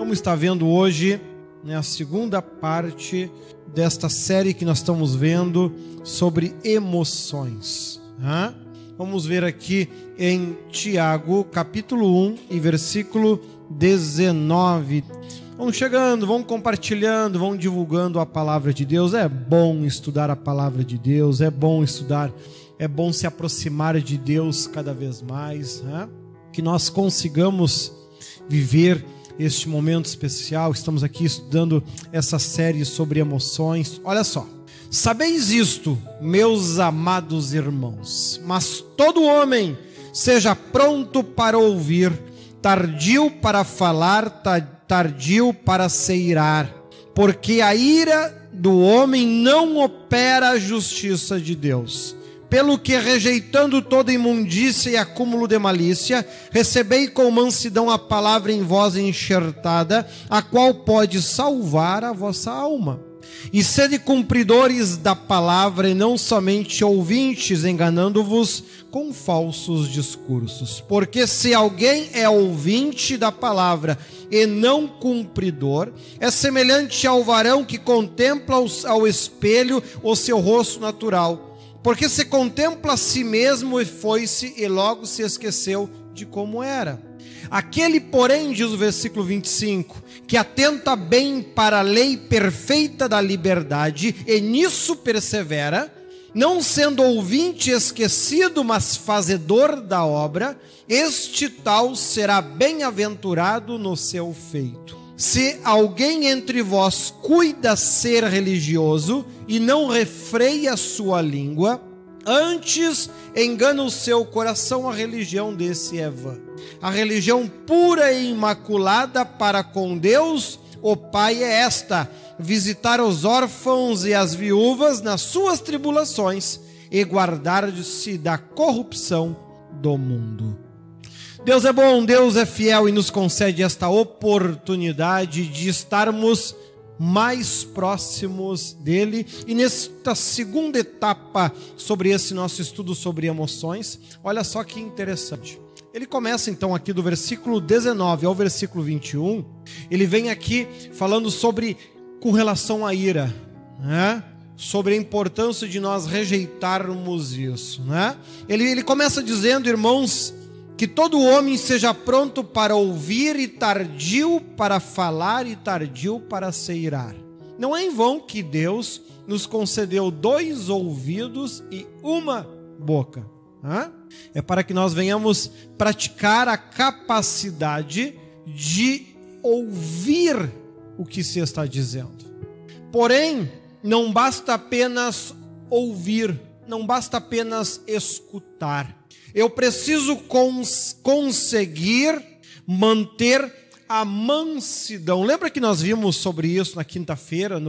Vamos estar vendo hoje né, a segunda parte desta série que nós estamos vendo sobre emoções. Né? Vamos ver aqui em Tiago, capítulo 1 e versículo 19. Vamos chegando, vamos compartilhando, vamos divulgando a palavra de Deus. É bom estudar a palavra de Deus, é bom estudar, é bom se aproximar de Deus cada vez mais. Né? Que nós consigamos viver este momento especial. Estamos aqui estudando essa série sobre emoções. Olha só. Sabeis isto, meus amados irmãos, mas todo homem seja pronto para ouvir, tardio para falar, tardio para se irar, porque a ira do homem não opera a justiça de Deus pelo que, rejeitando toda imundícia e acúmulo de malícia, recebei com mansidão a palavra em voz enxertada, a qual pode salvar a vossa alma. E sede cumpridores da palavra e não somente ouvintes, enganando-vos com falsos discursos. Porque se alguém é ouvinte da palavra e não cumpridor, é semelhante ao varão que contempla ao espelho o seu rosto natural porque se contempla a si mesmo e foi-se e logo se esqueceu de como era. Aquele, porém, diz o versículo 25, que atenta bem para a lei perfeita da liberdade e nisso persevera, não sendo ouvinte esquecido, mas fazedor da obra, este tal será bem-aventurado no seu feito. Se alguém entre vós cuida ser religioso e não refreia sua língua, antes engana o seu coração, a religião desse vã. A religião pura e imaculada para com Deus, o Pai, é esta: visitar os órfãos e as viúvas nas suas tribulações e guardar-se da corrupção do mundo. Deus é bom, Deus é fiel e nos concede esta oportunidade de estarmos mais próximos dele. E nesta segunda etapa sobre esse nosso estudo sobre emoções, olha só que interessante. Ele começa então aqui do versículo 19 ao versículo 21. Ele vem aqui falando sobre com relação à ira, né? sobre a importância de nós rejeitarmos isso. Né? Ele, ele começa dizendo, irmãos, que todo homem seja pronto para ouvir e tardio para falar e tardio para se irar. Não é em vão que Deus nos concedeu dois ouvidos e uma boca. É para que nós venhamos praticar a capacidade de ouvir o que se está dizendo. Porém, não basta apenas ouvir, não basta apenas escutar eu preciso cons conseguir manter a mansidão. Lembra que nós vimos sobre isso na quinta-feira,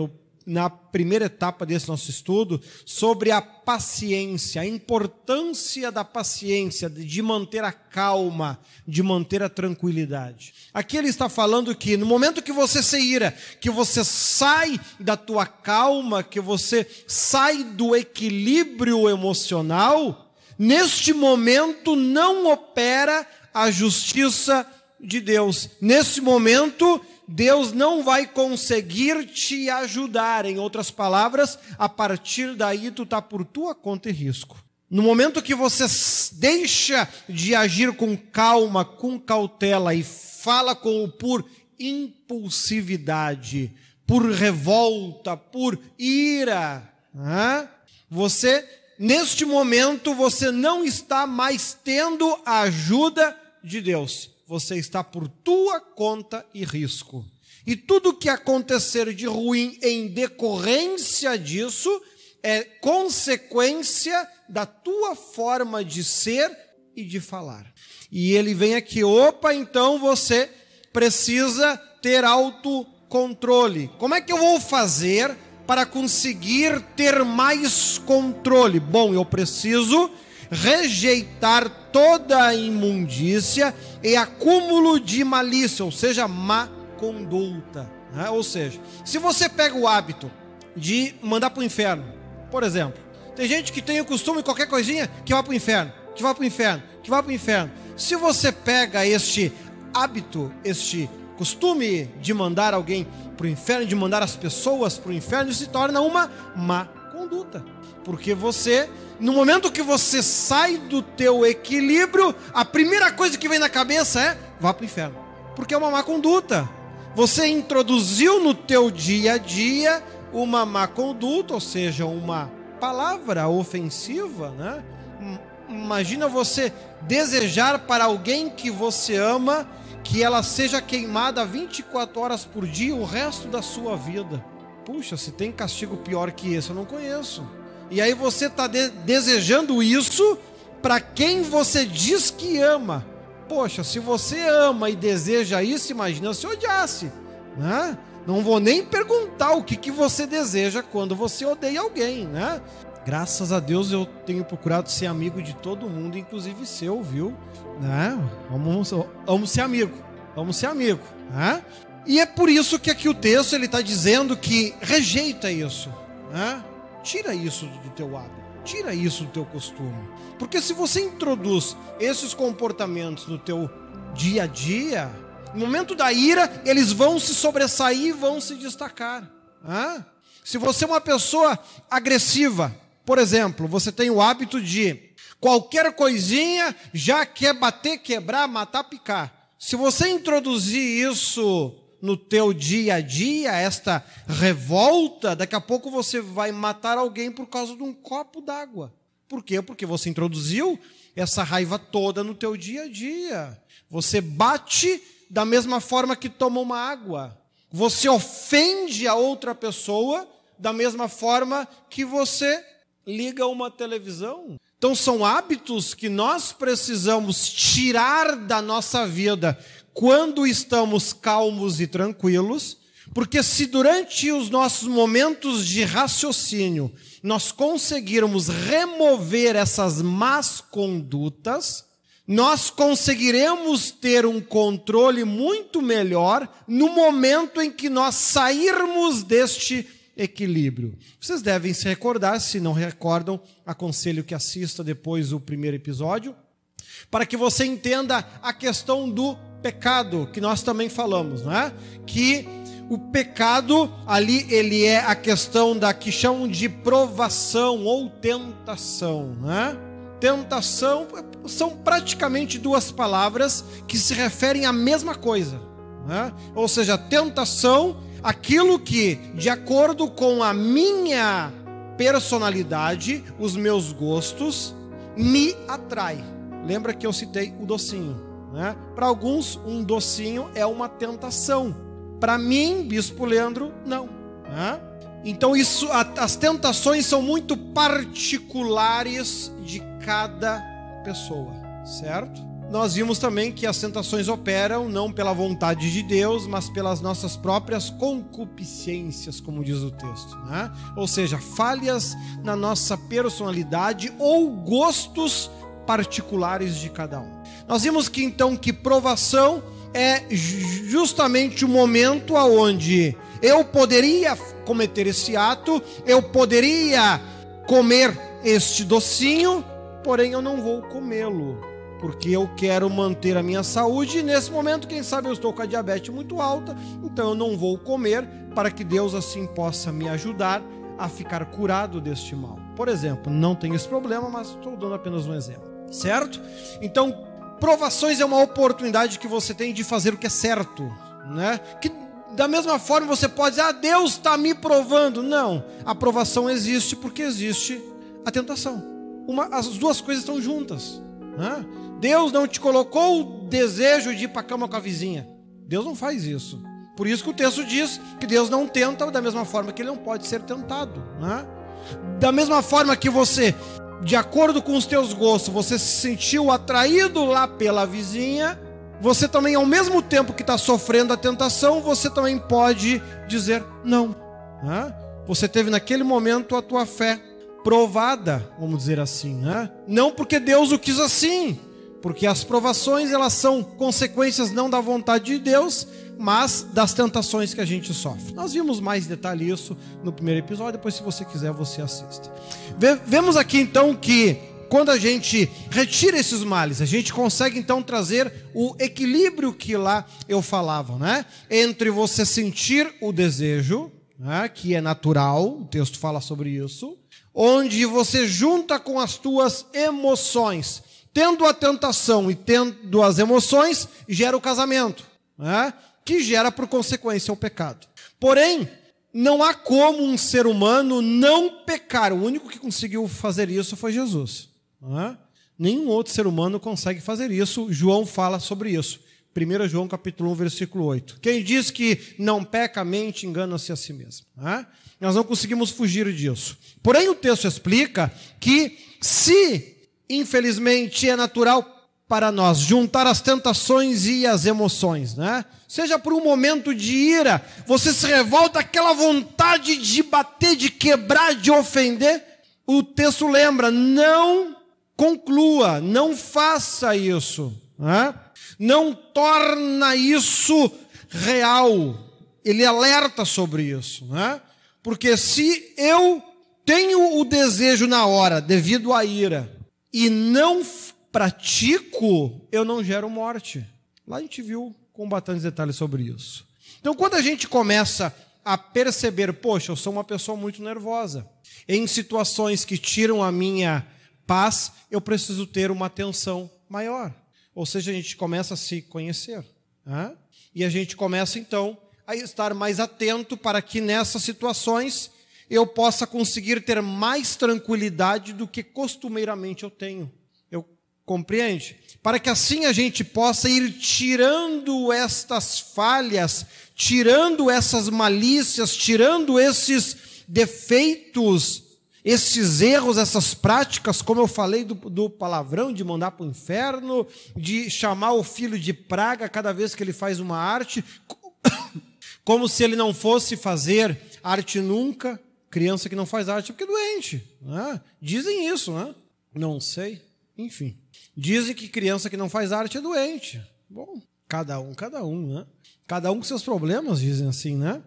na primeira etapa desse nosso estudo, sobre a paciência, a importância da paciência, de manter a calma, de manter a tranquilidade. Aqui ele está falando que no momento que você se ira, que você sai da tua calma, que você sai do equilíbrio emocional, Neste momento não opera a justiça de Deus. Nesse momento, Deus não vai conseguir te ajudar. Em outras palavras, a partir daí tu está por tua conta e risco. No momento que você deixa de agir com calma, com cautela e fala com por impulsividade, por revolta, por ira, você neste momento você não está mais tendo a ajuda de Deus. Você está por tua conta e risco. E tudo que acontecer de ruim em decorrência disso é consequência da tua forma de ser e de falar. E ele vem aqui, opa, então você precisa ter autocontrole. Como é que eu vou fazer para conseguir ter mais controle? Bom, eu preciso rejeitar toda a imundícia e acúmulo de malícia, ou seja, má conduta. Né? Ou seja, se você pega o hábito de mandar para o inferno, por exemplo, tem gente que tem o costume, qualquer coisinha, que vai para o inferno, que vai para o inferno, que vai para o inferno. Se você pega este hábito, este costume de mandar alguém para o inferno, de mandar as pessoas para o inferno, se torna uma má conduta. Porque você, no momento que você sai do teu equilíbrio, a primeira coisa que vem na cabeça é vá para o inferno. Porque é uma má conduta. Você introduziu no teu dia a dia uma má conduta, ou seja, uma palavra ofensiva, né? Imagina você desejar para alguém que você ama que ela seja queimada 24 horas por dia o resto da sua vida. Puxa, se tem castigo pior que esse, eu não conheço. E aí você está de desejando isso para quem você diz que ama. Poxa, se você ama e deseja isso, imagina se odiasse, né? Não vou nem perguntar o que, que você deseja quando você odeia alguém, né? Graças a Deus eu tenho procurado ser amigo de todo mundo, inclusive seu, viu? Né? Vamos, vamos ser amigo, vamos ser amigo, né? E é por isso que aqui o texto ele está dizendo que rejeita isso, né? Tira isso do teu hábito, tira isso do teu costume, porque se você introduz esses comportamentos no teu dia a dia, no momento da ira eles vão se sobressair, e vão se destacar. Né? Se você é uma pessoa agressiva, por exemplo, você tem o hábito de qualquer coisinha já quer bater, quebrar, matar, picar. Se você introduzir isso no teu dia a dia, esta revolta, daqui a pouco você vai matar alguém por causa de um copo d'água. Por quê? Porque você introduziu essa raiva toda no teu dia a dia. Você bate da mesma forma que toma uma água. Você ofende a outra pessoa da mesma forma que você liga uma televisão. Então são hábitos que nós precisamos tirar da nossa vida quando estamos calmos e tranquilos, porque se durante os nossos momentos de raciocínio nós conseguirmos remover essas más condutas, nós conseguiremos ter um controle muito melhor no momento em que nós sairmos deste equilíbrio. Vocês devem se recordar, se não recordam, aconselho que assista depois o primeiro episódio, para que você entenda a questão do pecado, que nós também falamos, não é? Que o pecado ali ele é a questão da que chamam de provação ou tentação, né? Tentação são praticamente duas palavras que se referem à mesma coisa, né? Ou seja, tentação aquilo que, de acordo com a minha personalidade, os meus gostos, me atrai. Lembra que eu citei o docinho, né? Para alguns, um docinho é uma tentação. Para mim, Bispo Leandro, não. Né? Então, isso, as tentações são muito particulares de cada pessoa, certo? Nós vimos também que as tentações operam não pela vontade de Deus, mas pelas nossas próprias concupiscências, como diz o texto, né? Ou seja, falhas na nossa personalidade ou gostos particulares de cada um. Nós vimos que então que provação é justamente o momento aonde eu poderia cometer esse ato, eu poderia comer este docinho, porém eu não vou comê-lo porque eu quero manter a minha saúde e nesse momento, quem sabe eu estou com a diabetes muito alta, então eu não vou comer para que Deus assim possa me ajudar a ficar curado deste mal. Por exemplo, não tenho esse problema, mas estou dando apenas um exemplo, certo? Então, provações é uma oportunidade que você tem de fazer o que é certo, né? Que da mesma forma você pode dizer, ah, Deus está me provando. Não, a provação existe porque existe a tentação. Uma, as duas coisas estão juntas. Né? Deus não te colocou o desejo de ir para a cama com a vizinha. Deus não faz isso. Por isso que o texto diz que Deus não tenta da mesma forma que ele não pode ser tentado. Né? Da mesma forma que você, de acordo com os teus gostos, você se sentiu atraído lá pela vizinha, você também, ao mesmo tempo que está sofrendo a tentação, você também pode dizer não. Né? Você teve naquele momento a tua fé provada, vamos dizer assim, né? Não porque Deus o quis assim, porque as provações elas são consequências não da vontade de Deus, mas das tentações que a gente sofre. Nós vimos mais detalhe isso no primeiro episódio, depois se você quiser você assista. Vemos aqui então que quando a gente retira esses males, a gente consegue então trazer o equilíbrio que lá eu falava, né? Entre você sentir o desejo, né? que é natural, o texto fala sobre isso, onde você junta com as tuas emoções. Tendo a tentação e tendo as emoções, gera o casamento, né? que gera por consequência o pecado. Porém, não há como um ser humano não pecar. O único que conseguiu fazer isso foi Jesus. É? Nenhum outro ser humano consegue fazer isso. João fala sobre isso. 1 João capítulo 1, versículo 8. Quem diz que não peca a mente, engana-se a si mesmo. É? Nós não conseguimos fugir disso. Porém, o texto explica que se, infelizmente, é natural para nós juntar as tentações e as emoções, né? Seja por um momento de ira, você se revolta, aquela vontade de bater, de quebrar, de ofender. O texto lembra: não conclua, não faça isso, né? não torna isso real. Ele alerta sobre isso, né? Porque se eu tenho o desejo na hora, devido à ira, e não pratico, eu não gero morte. Lá a gente viu com bastantes detalhes sobre isso. Então, quando a gente começa a perceber, poxa, eu sou uma pessoa muito nervosa, em situações que tiram a minha paz, eu preciso ter uma atenção maior. Ou seja, a gente começa a se conhecer. Né? E a gente começa, então, a estar mais atento para que nessas situações eu possa conseguir ter mais tranquilidade do que costumeiramente eu tenho. Compreende? Para que assim a gente possa ir tirando estas falhas, tirando essas malícias, tirando esses defeitos, esses erros, essas práticas, como eu falei do, do palavrão, de mandar para o inferno, de chamar o filho de praga cada vez que ele faz uma arte, como se ele não fosse fazer arte nunca. Criança que não faz arte é porque é doente. Né? Dizem isso, né? Não sei. Enfim. Dizem que criança que não faz arte é doente. Bom, cada um, cada um, né? Cada um com seus problemas, dizem assim, né?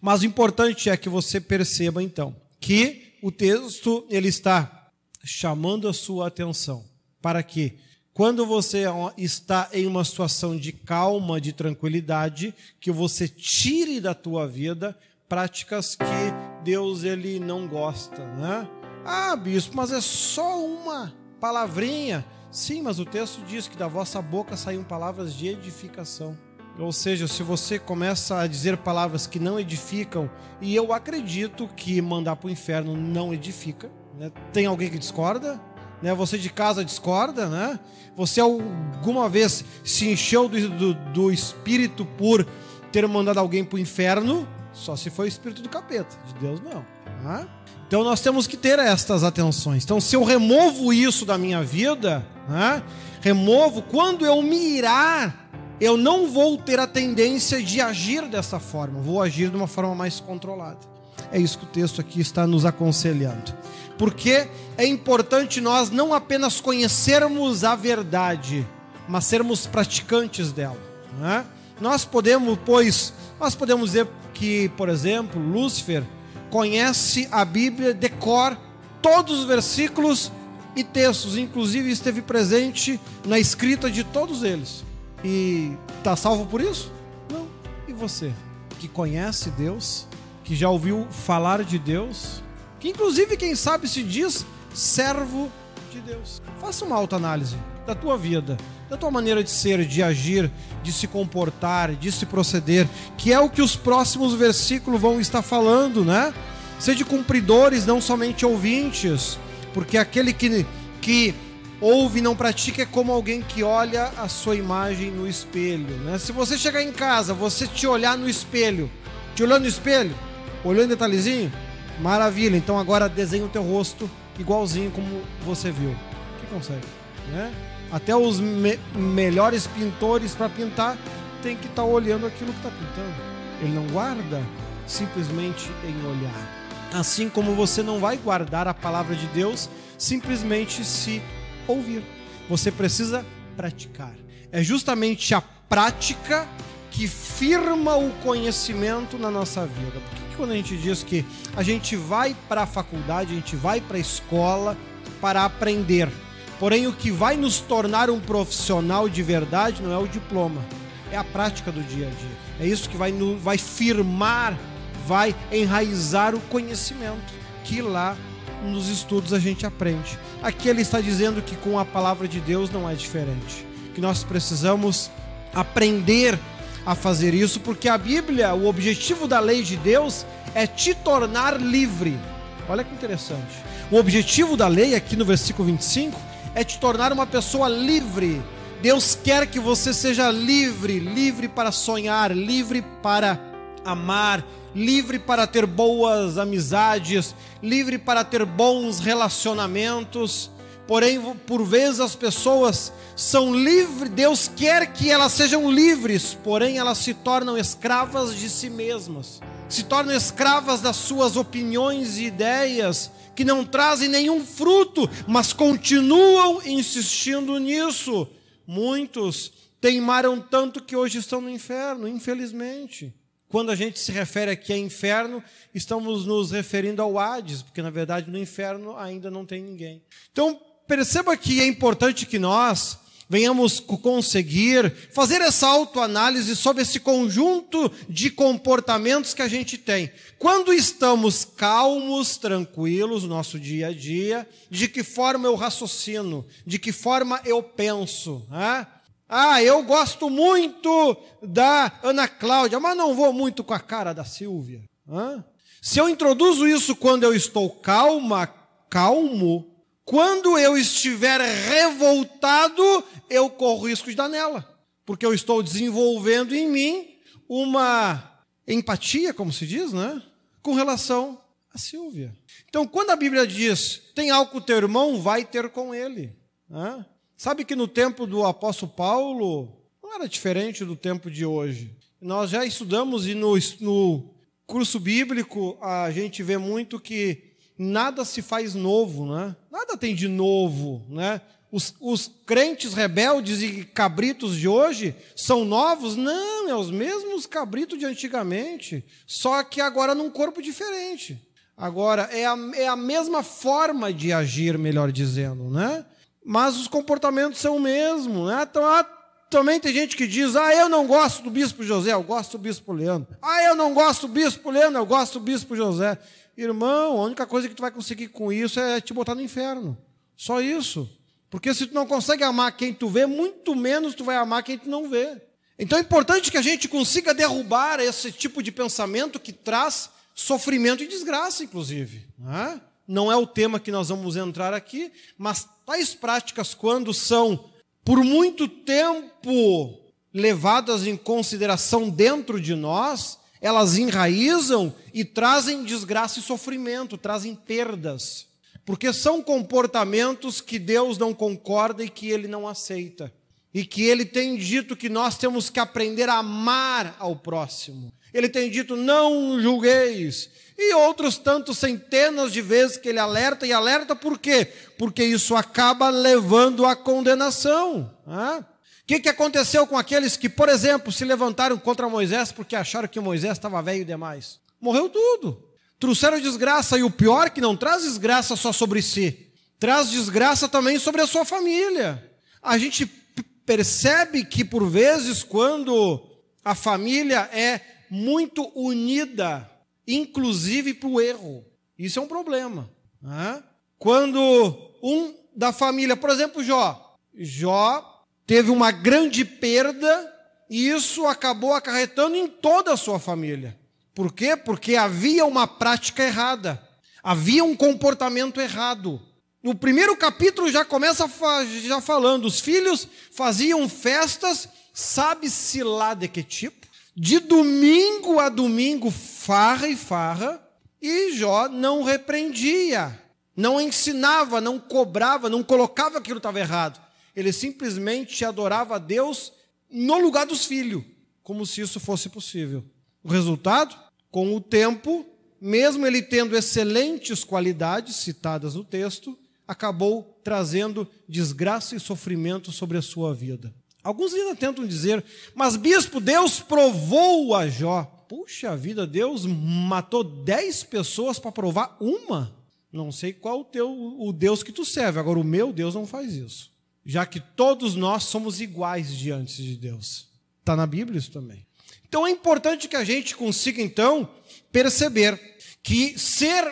Mas o importante é que você perceba então que o texto ele está chamando a sua atenção para que quando você está em uma situação de calma, de tranquilidade, que você tire da tua vida práticas que Deus ele não gosta, né? Ah, bispo, mas é só uma palavrinha. Sim, mas o texto diz que da vossa boca saem palavras de edificação. Ou seja, se você começa a dizer palavras que não edificam, e eu acredito que mandar para o inferno não edifica, né? tem alguém que discorda? Né? Você de casa discorda, né? Você alguma vez se encheu do, do, do espírito por ter mandado alguém para o inferno? Só se foi o espírito do capeta, de Deus não. Né? Então nós temos que ter estas atenções. Então, se eu removo isso da minha vida, né, removo, quando eu me irar, eu não vou ter a tendência de agir dessa forma, vou agir de uma forma mais controlada. É isso que o texto aqui está nos aconselhando. Porque é importante nós não apenas conhecermos a verdade, mas sermos praticantes dela. Né? Nós podemos, pois, nós podemos dizer que, por exemplo, Lúcifer conhece a Bíblia, decor todos os versículos e textos, inclusive esteve presente na escrita de todos eles. E está salvo por isso? Não. E você, que conhece Deus, que já ouviu falar de Deus, que inclusive, quem sabe, se diz servo de Deus. Faça uma autoanálise da tua vida, da tua maneira de ser, de agir, de se comportar, de se proceder, que é o que os próximos versículos vão estar falando, né? Sede cumpridores, não somente ouvintes, porque aquele que, que ouve e não pratica é como alguém que olha a sua imagem no espelho, né? Se você chegar em casa, você te olhar no espelho, te olhando no espelho, olhando detalhezinho, maravilha, então agora desenha o teu rosto igualzinho como você viu. Que consegue, né? Até os me melhores pintores para pintar tem que estar tá olhando aquilo que está pintando. Ele não guarda simplesmente em olhar. Assim como você não vai guardar a palavra de Deus simplesmente se ouvir. Você precisa praticar. É justamente a prática que firma o conhecimento na nossa vida. Por que, que quando a gente diz que a gente vai para a faculdade, a gente vai para a escola, para aprender. Porém, o que vai nos tornar um profissional de verdade não é o diploma, é a prática do dia a dia. É isso que vai, no, vai firmar, vai enraizar o conhecimento que lá nos estudos a gente aprende. Aqui ele está dizendo que com a palavra de Deus não é diferente, que nós precisamos aprender a fazer isso, porque a Bíblia, o objetivo da lei de Deus é te tornar livre. Olha que interessante. O objetivo da lei, aqui no versículo 25, é te tornar uma pessoa livre. Deus quer que você seja livre, livre para sonhar, livre para amar, livre para ter boas amizades, livre para ter bons relacionamentos Porém, por vezes as pessoas são livres, Deus quer que elas sejam livres, porém elas se tornam escravas de si mesmas, se tornam escravas das suas opiniões e ideias, que não trazem nenhum fruto, mas continuam insistindo nisso. Muitos teimaram tanto que hoje estão no inferno, infelizmente. Quando a gente se refere aqui a inferno, estamos nos referindo ao Hades, porque na verdade no inferno ainda não tem ninguém. Então, perceba que é importante que nós venhamos conseguir fazer essa autoanálise sobre esse conjunto de comportamentos que a gente tem. Quando estamos calmos, tranquilos no nosso dia a dia, de que forma eu raciocino, de que forma eu penso. Né? Ah, eu gosto muito da Ana Cláudia, mas não vou muito com a cara da Silvia. Se eu introduzo isso quando eu estou calma, calmo, quando eu estiver revoltado, eu corro risco de dar nela, porque eu estou desenvolvendo em mim uma empatia, como se diz, né? Com relação a Silvia. Então, quando a Bíblia diz tem algo com teu irmão, vai ter com ele. Né? Sabe que no tempo do apóstolo Paulo não era diferente do tempo de hoje. Nós já estudamos e no, no curso bíblico a gente vê muito que nada se faz novo, né? Nada tem de novo, né? Os, os, crentes rebeldes e cabritos de hoje são novos? Não, é os mesmos cabritos de antigamente, só que agora num corpo diferente. Agora, é a, é a mesma forma de agir, melhor dizendo, né? Mas os comportamentos são o mesmo, né? Então, também tem gente que diz: ah, eu não gosto do bispo José, eu gosto do bispo Leandro. Ah, eu não gosto do bispo Leandro, eu gosto do bispo José. Irmão, a única coisa que tu vai conseguir com isso é te botar no inferno. Só isso. Porque se tu não consegue amar quem tu vê, muito menos tu vai amar quem tu não vê. Então é importante que a gente consiga derrubar esse tipo de pensamento que traz sofrimento e desgraça, inclusive. Né? Não é o tema que nós vamos entrar aqui, mas tais práticas, quando são por muito tempo levadas em consideração dentro de nós, elas enraizam e trazem desgraça e sofrimento, trazem perdas. Porque são comportamentos que Deus não concorda e que ele não aceita. E que ele tem dito que nós temos que aprender a amar ao próximo. Ele tem dito: não julgueis. E outros tantos centenas de vezes que ele alerta, e alerta por quê? Porque isso acaba levando à condenação. Ah? O que, que aconteceu com aqueles que, por exemplo, se levantaram contra Moisés porque acharam que Moisés estava velho demais? Morreu tudo. Trouxeram desgraça, e o pior é que não traz desgraça só sobre si, traz desgraça também sobre a sua família. A gente percebe que, por vezes, quando a família é muito unida, inclusive para o erro, isso é um problema. Né? Quando um da família, por exemplo, Jó, Jó teve uma grande perda e isso acabou acarretando em toda a sua família. Por quê? Porque havia uma prática errada, havia um comportamento errado. No primeiro capítulo já começa já falando, os filhos faziam festas, sabe-se lá de que tipo, de domingo a domingo, farra e farra, e Jó não repreendia, não ensinava, não cobrava, não colocava que aquilo estava errado ele simplesmente adorava a Deus no lugar dos filhos, como se isso fosse possível. O resultado? Com o tempo, mesmo ele tendo excelentes qualidades citadas no texto, acabou trazendo desgraça e sofrimento sobre a sua vida. Alguns ainda tentam dizer, mas bispo, Deus provou a Jó. Puxa vida, Deus matou dez pessoas para provar uma? Não sei qual o teu o Deus que tu serve, agora o meu Deus não faz isso. Já que todos nós somos iguais diante de Deus. Está na Bíblia isso também. Então é importante que a gente consiga então perceber que ser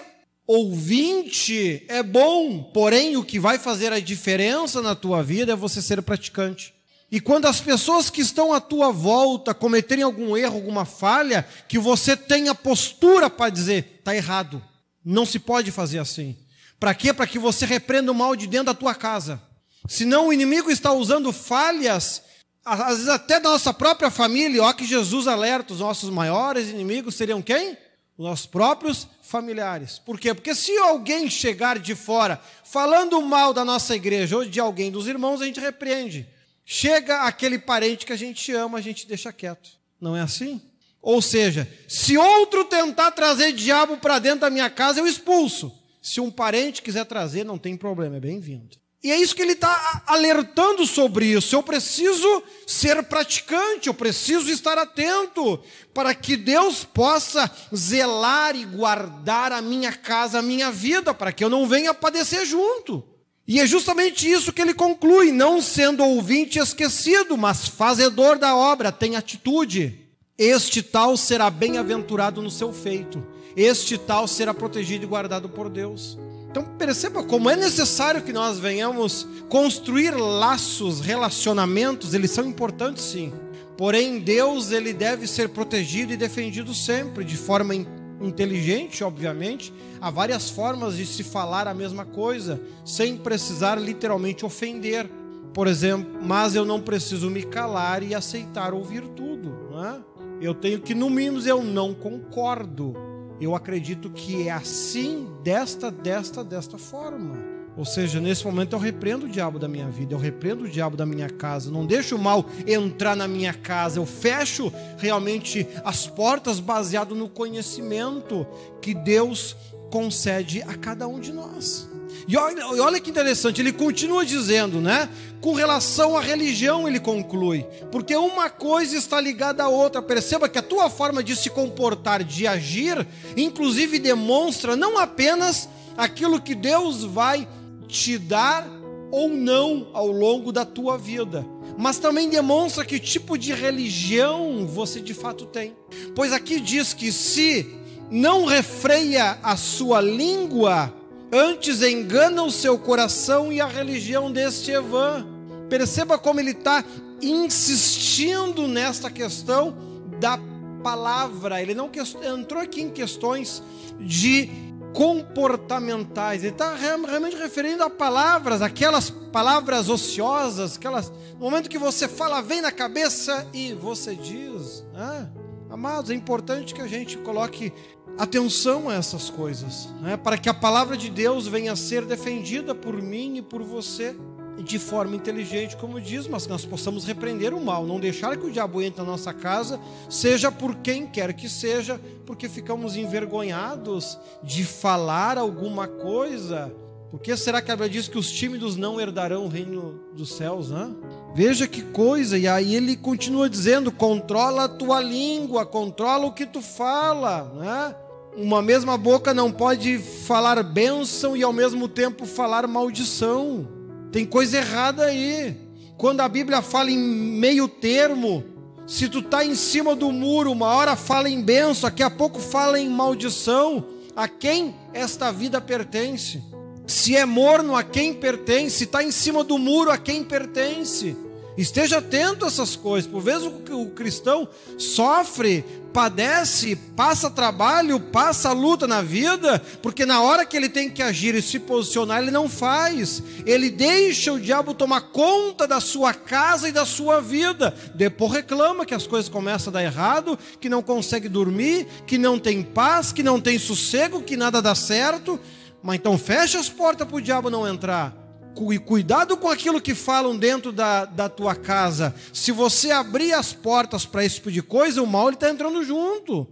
ouvinte é bom, porém o que vai fazer a diferença na tua vida é você ser praticante. E quando as pessoas que estão à tua volta cometerem algum erro, alguma falha, que você tenha postura para dizer, está errado, não se pode fazer assim. Para quê? Para que você repreenda o mal de dentro da tua casa. Senão o inimigo está usando falhas, às vezes até da nossa própria família. Ó que Jesus alerta, os nossos maiores inimigos seriam quem? Os nossos próprios familiares. Por quê? Porque se alguém chegar de fora falando mal da nossa igreja ou de alguém dos irmãos, a gente repreende. Chega aquele parente que a gente ama, a gente deixa quieto. Não é assim? Ou seja, se outro tentar trazer diabo para dentro da minha casa, eu expulso. Se um parente quiser trazer, não tem problema, é bem-vindo. E é isso que ele está alertando sobre isso. Eu preciso ser praticante, eu preciso estar atento para que Deus possa zelar e guardar a minha casa, a minha vida, para que eu não venha padecer junto. E é justamente isso que ele conclui: não sendo ouvinte esquecido, mas fazedor da obra, tem atitude. Este tal será bem-aventurado no seu feito, este tal será protegido e guardado por Deus. Então perceba como é necessário que nós venhamos construir laços, relacionamentos, eles são importantes sim. Porém, Deus ele deve ser protegido e defendido sempre, de forma inteligente, obviamente, há várias formas de se falar a mesma coisa, sem precisar literalmente ofender. Por exemplo, mas eu não preciso me calar e aceitar ouvir tudo. Não é? Eu tenho que, no mínimo, eu não concordo. Eu acredito que é assim, desta, desta, desta forma. Ou seja, nesse momento eu repreendo o diabo da minha vida, eu repreendo o diabo da minha casa, não deixo o mal entrar na minha casa, eu fecho realmente as portas baseado no conhecimento que Deus concede a cada um de nós. E olha, olha que interessante, ele continua dizendo, né? Com relação à religião, ele conclui, porque uma coisa está ligada à outra. Perceba que a tua forma de se comportar, de agir, inclusive demonstra não apenas aquilo que Deus vai te dar ou não ao longo da tua vida, mas também demonstra que tipo de religião você de fato tem. Pois aqui diz que se não refreia a sua língua, antes engana o seu coração e a religião deste Evan. Perceba como ele está insistindo nesta questão da palavra. Ele não entrou aqui em questões de comportamentais. Ele está realmente referindo a palavras, aquelas palavras ociosas, aquelas. No momento que você fala, vem na cabeça e você diz. Né? Amados, é importante que a gente coloque atenção a essas coisas, né? para que a palavra de Deus venha a ser defendida por mim e por você de forma inteligente, como diz, mas nós possamos repreender o mal, não deixar que o diabo entre na nossa casa, seja por quem quer que seja, porque ficamos envergonhados de falar alguma coisa. Por que será que a Bíblia diz que os tímidos não herdarão o reino dos céus? Né? Veja que coisa, e aí ele continua dizendo: controla a tua língua, controla o que tu fala. Né? Uma mesma boca não pode falar bênção e ao mesmo tempo falar maldição. Tem coisa errada aí. Quando a Bíblia fala em meio termo, se tu tá em cima do muro, uma hora fala em benção, daqui a pouco fala em maldição, a quem esta vida pertence? Se é morno, a quem pertence? Se está em cima do muro, a quem pertence? Esteja atento a essas coisas. Por vezes o cristão sofre padece, passa trabalho, passa luta na vida, porque na hora que ele tem que agir e se posicionar, ele não faz. Ele deixa o diabo tomar conta da sua casa e da sua vida. Depois reclama que as coisas começam a dar errado, que não consegue dormir, que não tem paz, que não tem sossego, que nada dá certo. Mas então fecha as portas para o diabo não entrar e cuidado com aquilo que falam dentro da, da tua casa. Se você abrir as portas para esse tipo de coisa, o mal está entrando junto.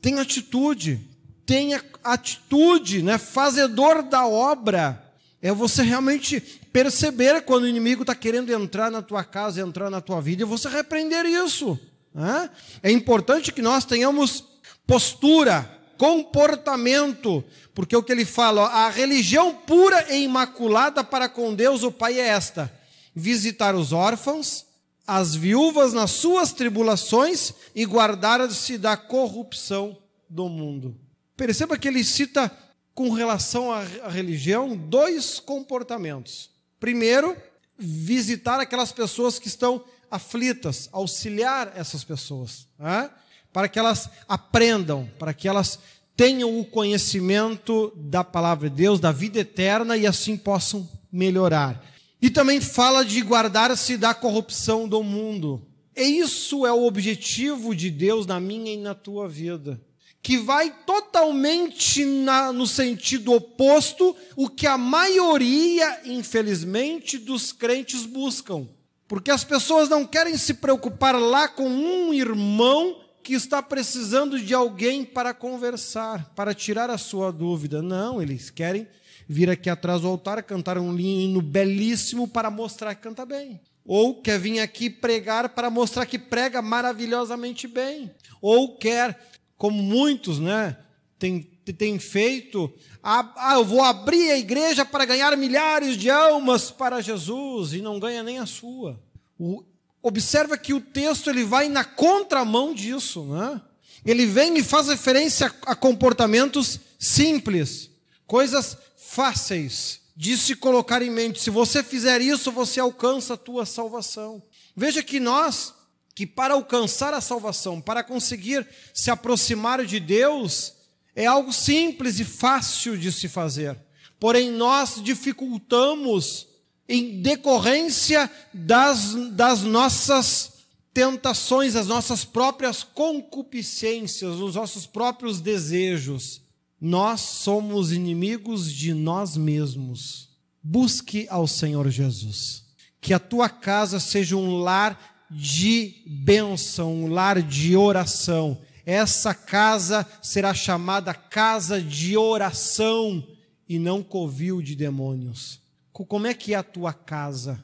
Tenha atitude, tenha atitude, né? fazedor da obra. É você realmente perceber quando o inimigo está querendo entrar na tua casa, entrar na tua vida, e você repreender isso. Né? É importante que nós tenhamos postura, comportamento, porque o que ele fala, ó, a religião pura e imaculada para com Deus o Pai é esta: visitar os órfãos, as viúvas nas suas tribulações e guardar-se da corrupção do mundo. Perceba que ele cita com relação à religião dois comportamentos. Primeiro, visitar aquelas pessoas que estão aflitas, auxiliar essas pessoas, né? Para que elas aprendam, para que elas tenham o conhecimento da palavra de Deus, da vida eterna e assim possam melhorar. E também fala de guardar-se da corrupção do mundo. E isso é o objetivo de Deus na minha e na tua vida que vai totalmente na, no sentido oposto o que a maioria, infelizmente, dos crentes buscam. Porque as pessoas não querem se preocupar lá com um irmão que está precisando de alguém para conversar, para tirar a sua dúvida. Não, eles querem vir aqui atrás do altar, cantar um hino belíssimo para mostrar que canta bem. Ou quer vir aqui pregar para mostrar que prega maravilhosamente bem. Ou quer como muitos né, têm, têm feito, ah, eu vou abrir a igreja para ganhar milhares de almas para Jesus, e não ganha nem a sua. O, observa que o texto ele vai na contramão disso. Né? Ele vem e faz referência a, comportamentos simples, coisas fáceis de se colocar em mente. Se você fizer isso, você alcança a tua salvação. Veja que nós que para alcançar a salvação, para conseguir se aproximar de Deus, é algo simples e fácil de se fazer. Porém, nós dificultamos em decorrência das, das nossas tentações, as nossas próprias concupiscências, os nossos próprios desejos. Nós somos inimigos de nós mesmos. Busque ao Senhor Jesus. Que a tua casa seja um lar de bênção, um lar de oração. Essa casa será chamada casa de oração e não covil de demônios. Como é que é a tua casa?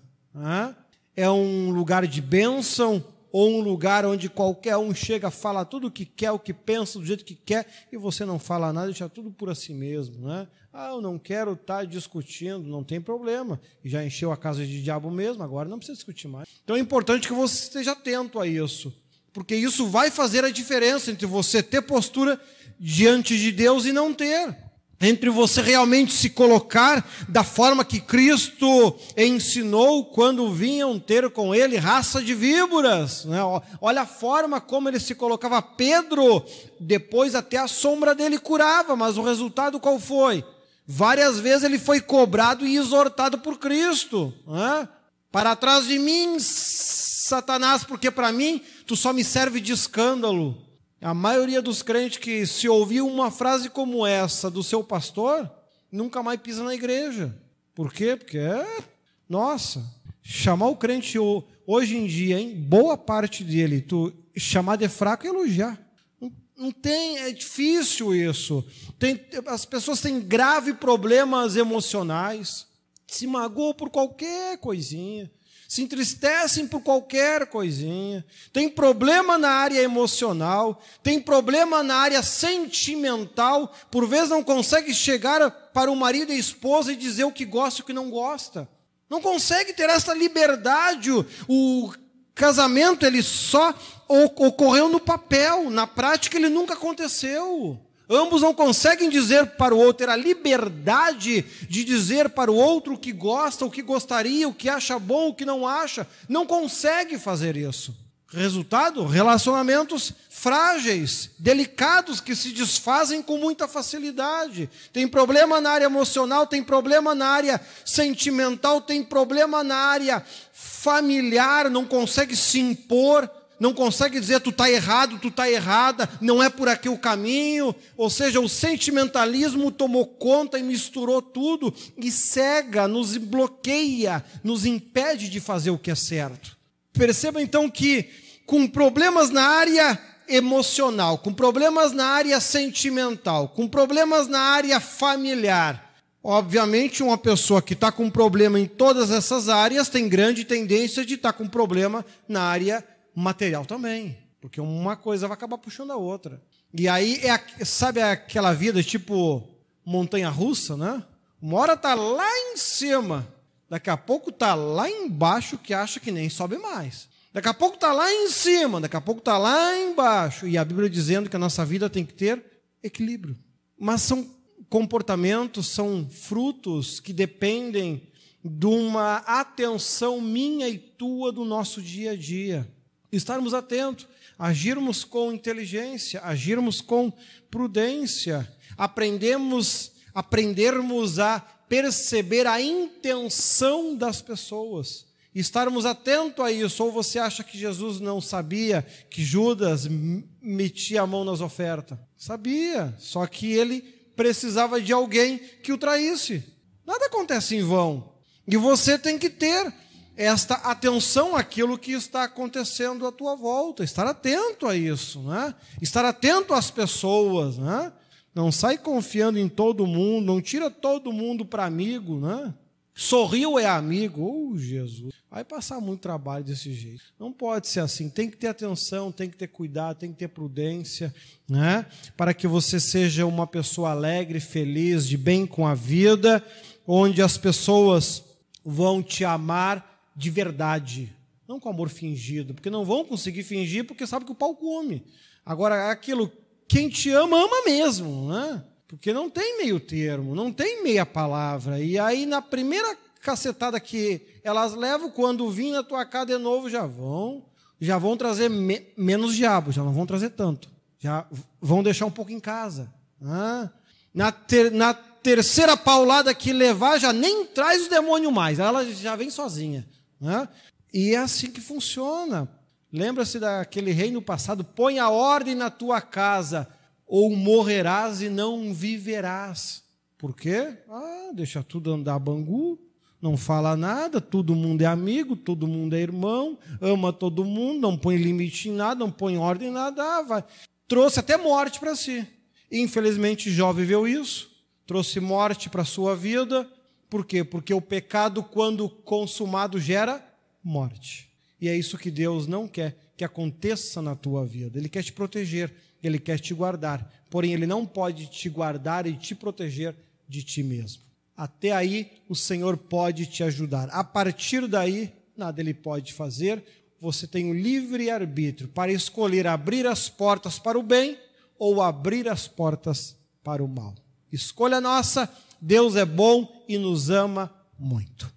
É um lugar de bênção ou um lugar onde qualquer um chega, fala tudo o que quer, o que pensa, do jeito que quer, e você não fala nada, deixa tudo por si mesmo, né? Ah, eu não quero estar tá discutindo, não tem problema. Já encheu a casa de diabo mesmo, agora não precisa discutir mais. Então é importante que você esteja atento a isso, porque isso vai fazer a diferença entre você ter postura diante de Deus e não ter entre você realmente se colocar da forma que Cristo ensinou quando vinham ter com ele raça de víboras. Né? Olha a forma como ele se colocava. Pedro, depois até a sombra dele curava, mas o resultado qual foi? Várias vezes ele foi cobrado e exortado por Cristo. Né? Para trás de mim, Satanás, porque para mim tu só me serve de escândalo. A maioria dos crentes que se ouviu uma frase como essa do seu pastor, nunca mais pisa na igreja. Por quê? Porque é, nossa, chamar o crente hoje em dia, em boa parte dele, tu chamar de fraco e elogiar. Não, não tem, é difícil isso. Tem, as pessoas têm graves problemas emocionais, se magoam por qualquer coisinha se entristecem por qualquer coisinha, tem problema na área emocional, tem problema na área sentimental, por vezes não consegue chegar para o marido e a esposa e dizer o que gosta e o que não gosta. Não consegue ter essa liberdade. O casamento ele só ocorreu no papel, na prática ele nunca aconteceu. Ambos não conseguem dizer para o outro, ter a liberdade de dizer para o outro o que gosta, o que gostaria, o que acha bom, o que não acha. Não consegue fazer isso. Resultado: relacionamentos frágeis, delicados, que se desfazem com muita facilidade. Tem problema na área emocional, tem problema na área sentimental, tem problema na área familiar, não consegue se impor não consegue dizer tu está errado, tu está errada, não é por aqui o caminho. Ou seja, o sentimentalismo tomou conta e misturou tudo e cega, nos bloqueia, nos impede de fazer o que é certo. Perceba então que com problemas na área emocional, com problemas na área sentimental, com problemas na área familiar, Obviamente, uma pessoa que está com problema em todas essas áreas tem grande tendência de estar tá com problema na área material também, porque uma coisa vai acabar puxando a outra. E aí, é, sabe aquela vida tipo montanha russa, né? Uma hora tá lá em cima, daqui a pouco tá lá embaixo que acha que nem sobe mais. Daqui a pouco tá lá em cima, daqui a pouco tá lá embaixo. E a Bíblia dizendo que a nossa vida tem que ter equilíbrio. Mas são comportamentos, são frutos que dependem de uma atenção minha e tua do nosso dia a dia. Estarmos atentos, agirmos com inteligência, agirmos com prudência, aprendemos, aprendermos a perceber a intenção das pessoas. Estarmos atentos a isso, ou você acha que Jesus não sabia que Judas metia a mão nas ofertas? Sabia, só que ele precisava de alguém que o traísse. Nada acontece em vão. E você tem que ter esta atenção àquilo que está acontecendo à tua volta, estar atento a isso, né? estar atento às pessoas. Né? Não sai confiando em todo mundo, não tira todo mundo para amigo. Né? Sorriu é amigo, oh Jesus. Vai passar muito trabalho desse jeito. Não pode ser assim. Tem que ter atenção, tem que ter cuidado, tem que ter prudência, né? Para que você seja uma pessoa alegre, feliz, de bem com a vida, onde as pessoas vão te amar de verdade, não com amor fingido, porque não vão conseguir fingir porque sabe que o pau come. Agora, aquilo, quem te ama, ama mesmo, né? Porque não tem meio termo, não tem meia palavra. E aí, na primeira cacetada que elas levam, quando vir na tua casa de novo, já vão, já vão trazer me menos diabo, já não vão trazer tanto. Já vão deixar um pouco em casa. Né? Na, ter, na terceira paulada que levar, já nem traz o demônio mais, ela já vem sozinha. Né? E é assim que funciona. Lembra-se daquele rei no passado: põe a ordem na tua casa, ou morrerás e não viverás. Por quê? Ah, deixa tudo andar bangu, não fala nada, todo mundo é amigo, todo mundo é irmão, ama todo mundo, não põe limite em nada, não põe ordem em nada, ah, vai. Trouxe até morte para si. Infelizmente, Jó viveu isso trouxe morte para a sua vida. Por quê? Porque o pecado, quando consumado, gera morte. E é isso que Deus não quer que aconteça na tua vida. Ele quer te proteger, ele quer te guardar. Porém, ele não pode te guardar e te proteger de ti mesmo. Até aí, o Senhor pode te ajudar. A partir daí, nada ele pode fazer. Você tem o livre arbítrio para escolher abrir as portas para o bem ou abrir as portas para o mal. Escolha nossa, Deus é bom e nos ama muito.